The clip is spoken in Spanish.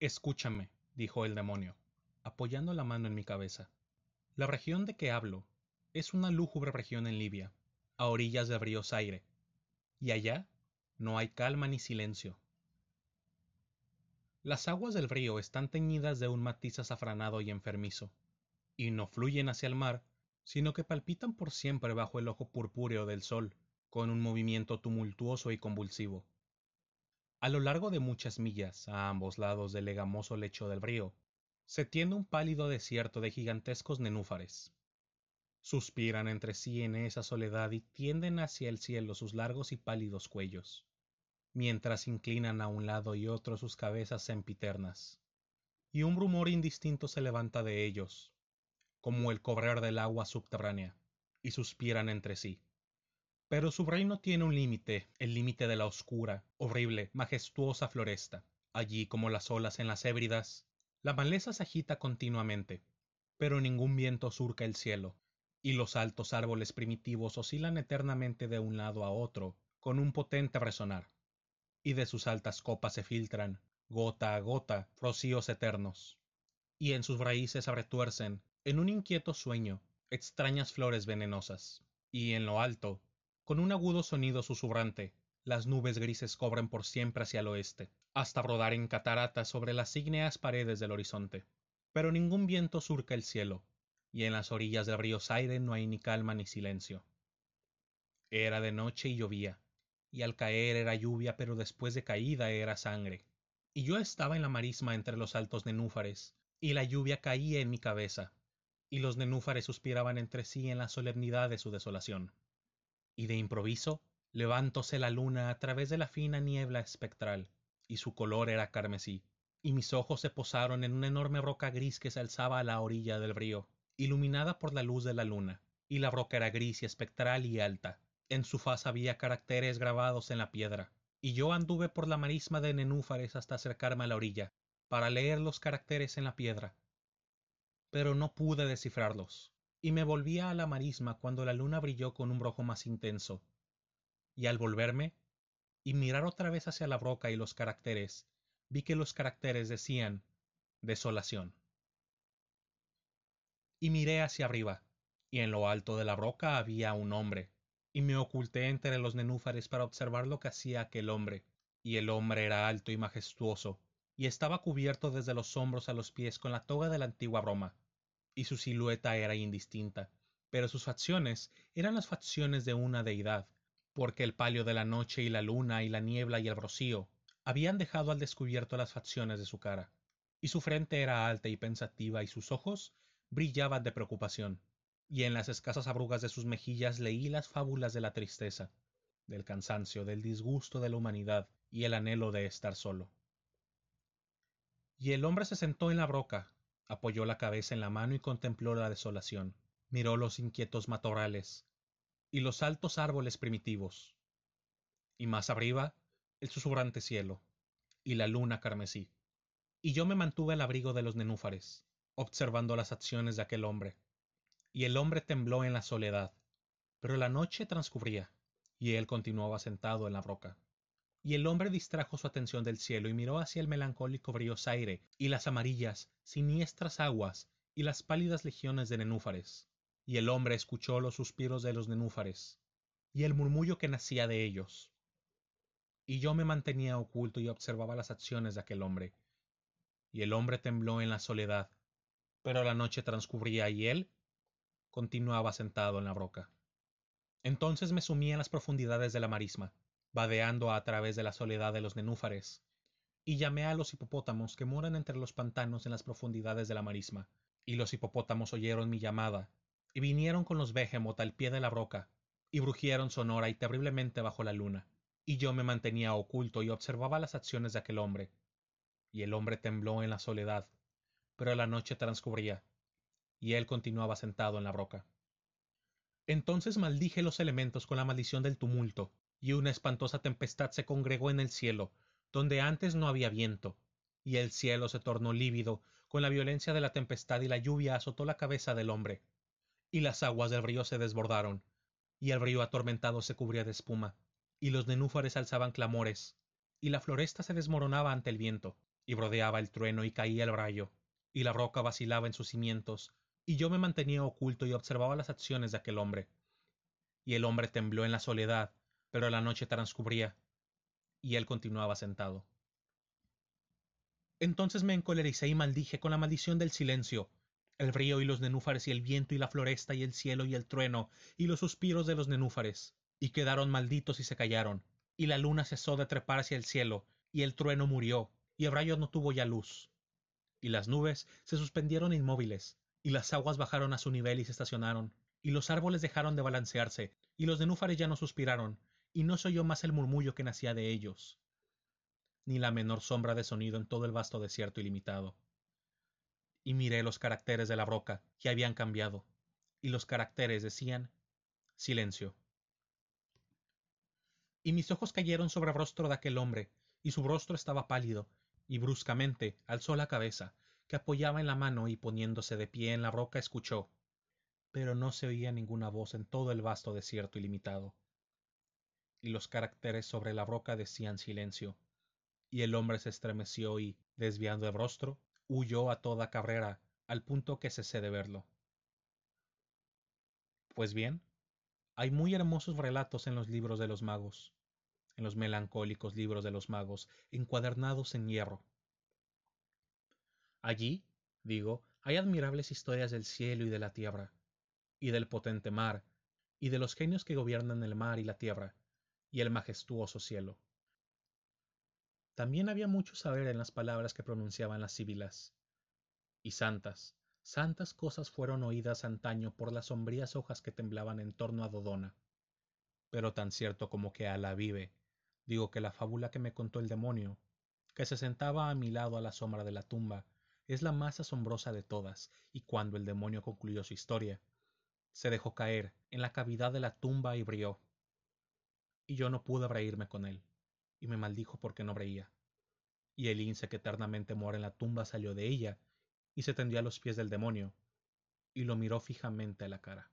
Escúchame, dijo el demonio, apoyando la mano en mi cabeza. La región de que hablo es una lúgubre región en Libia, a orillas del río Zaire, y allá no hay calma ni silencio. Las aguas del río están teñidas de un matiz azafranado y enfermizo, y no fluyen hacia el mar, sino que palpitan por siempre bajo el ojo purpúreo del sol, con un movimiento tumultuoso y convulsivo. A lo largo de muchas millas, a ambos lados del legamoso lecho del río, se tiende un pálido desierto de gigantescos nenúfares. Suspiran entre sí en esa soledad y tienden hacia el cielo sus largos y pálidos cuellos mientras inclinan a un lado y otro sus cabezas sempiternas. Y un rumor indistinto se levanta de ellos, como el cobrar del agua subterránea, y suspiran entre sí. Pero su reino tiene un límite, el límite de la oscura, horrible, majestuosa floresta. Allí, como las olas en las hébridas, la maleza se agita continuamente, pero ningún viento surca el cielo, y los altos árboles primitivos oscilan eternamente de un lado a otro, con un potente resonar y de sus altas copas se filtran, gota a gota, rocíos eternos, y en sus raíces se retuercen, en un inquieto sueño, extrañas flores venenosas, y en lo alto, con un agudo sonido susurrante, las nubes grises cobran por siempre hacia el oeste, hasta rodar en cataratas sobre las ígneas paredes del horizonte. Pero ningún viento surca el cielo, y en las orillas del río Zaire no hay ni calma ni silencio. Era de noche y llovía, y al caer era lluvia, pero después de caída era sangre. Y yo estaba en la marisma entre los altos nenúfares, y la lluvia caía en mi cabeza, y los nenúfares suspiraban entre sí en la solemnidad de su desolación. Y de improviso levantóse la luna a través de la fina niebla espectral, y su color era carmesí, y mis ojos se posaron en una enorme roca gris que se alzaba a la orilla del río, iluminada por la luz de la luna, y la roca era gris y espectral y alta, en su faz había caracteres grabados en la piedra, y yo anduve por la marisma de nenúfares hasta acercarme a la orilla, para leer los caracteres en la piedra. Pero no pude descifrarlos, y me volvía a la marisma cuando la luna brilló con un rojo más intenso. Y al volverme, y mirar otra vez hacia la broca y los caracteres, vi que los caracteres decían desolación. Y miré hacia arriba, y en lo alto de la roca había un hombre, y me oculté entre los nenúfares para observar lo que hacía aquel hombre. Y el hombre era alto y majestuoso, y estaba cubierto desde los hombros a los pies con la toga de la antigua Roma, y su silueta era indistinta, pero sus facciones eran las facciones de una deidad, porque el palio de la noche y la luna y la niebla y el rocío habían dejado al descubierto las facciones de su cara, y su frente era alta y pensativa y sus ojos brillaban de preocupación y en las escasas arrugas de sus mejillas leí las fábulas de la tristeza, del cansancio, del disgusto de la humanidad y el anhelo de estar solo. Y el hombre se sentó en la broca, apoyó la cabeza en la mano y contempló la desolación, miró los inquietos matorrales y los altos árboles primitivos, y más arriba el susurrante cielo y la luna carmesí. Y yo me mantuve al abrigo de los nenúfares, observando las acciones de aquel hombre y el hombre tembló en la soledad. Pero la noche transcurría, y él continuaba sentado en la roca. Y el hombre distrajo su atención del cielo y miró hacia el melancólico aire y las amarillas, siniestras aguas, y las pálidas legiones de nenúfares. Y el hombre escuchó los suspiros de los nenúfares, y el murmullo que nacía de ellos. Y yo me mantenía oculto y observaba las acciones de aquel hombre. Y el hombre tembló en la soledad, pero la noche transcurría y él continuaba sentado en la broca. Entonces me sumí en las profundidades de la marisma, vadeando a través de la soledad de los nenúfares, y llamé a los hipopótamos que moran entre los pantanos en las profundidades de la marisma, y los hipopótamos oyeron mi llamada, y vinieron con los behemoth al pie de la broca, y brujieron sonora y terriblemente bajo la luna, y yo me mantenía oculto y observaba las acciones de aquel hombre. Y el hombre tembló en la soledad, pero la noche transcurría, y él continuaba sentado en la roca. Entonces maldije los elementos con la maldición del tumulto, y una espantosa tempestad se congregó en el cielo, donde antes no había viento, y el cielo se tornó lívido con la violencia de la tempestad y la lluvia azotó la cabeza del hombre, y las aguas del río se desbordaron, y el río atormentado se cubría de espuma, y los nenúfares alzaban clamores, y la floresta se desmoronaba ante el viento, y rodeaba el trueno y caía el rayo, y la roca vacilaba en sus cimientos, y yo me mantenía oculto y observaba las acciones de aquel hombre. Y el hombre tembló en la soledad, pero la noche transcurría, y él continuaba sentado. Entonces me encolericé y maldije con la maldición del silencio, el río y los nenúfares y el viento y la floresta y el cielo y el trueno y los suspiros de los nenúfares, y quedaron malditos y se callaron, y la luna cesó de trepar hacia el cielo, y el trueno murió, y el rayo no tuvo ya luz. Y las nubes se suspendieron inmóviles, y las aguas bajaron a su nivel y se estacionaron, y los árboles dejaron de balancearse, y los nenúfares ya no suspiraron, y no se oyó más el murmullo que nacía de ellos, ni la menor sombra de sonido en todo el vasto desierto ilimitado. Y miré los caracteres de la roca, que habían cambiado, y los caracteres decían silencio. Y mis ojos cayeron sobre el rostro de aquel hombre, y su rostro estaba pálido, y bruscamente alzó la cabeza, que apoyaba en la mano y poniéndose de pie en la roca escuchó, pero no se oía ninguna voz en todo el vasto desierto ilimitado. Y los caracteres sobre la roca decían silencio, y el hombre se estremeció y, desviando el rostro, huyó a toda carrera, al punto que cesé de verlo. Pues bien, hay muy hermosos relatos en los libros de los magos, en los melancólicos libros de los magos, encuadernados en hierro. Allí, digo, hay admirables historias del cielo y de la tierra, y del potente mar, y de los genios que gobiernan el mar y la tierra, y el majestuoso cielo. También había mucho saber en las palabras que pronunciaban las síbilas. Y santas, santas cosas fueron oídas antaño por las sombrías hojas que temblaban en torno a Dodona. Pero tan cierto como que a la vive, digo que la fábula que me contó el demonio, que se sentaba a mi lado a la sombra de la tumba, es la más asombrosa de todas, y cuando el demonio concluyó su historia, se dejó caer en la cavidad de la tumba y brió. Y yo no pude reírme con él y me maldijo porque no veía. Y el lince que eternamente mora en la tumba salió de ella y se tendió a los pies del demonio y lo miró fijamente a la cara.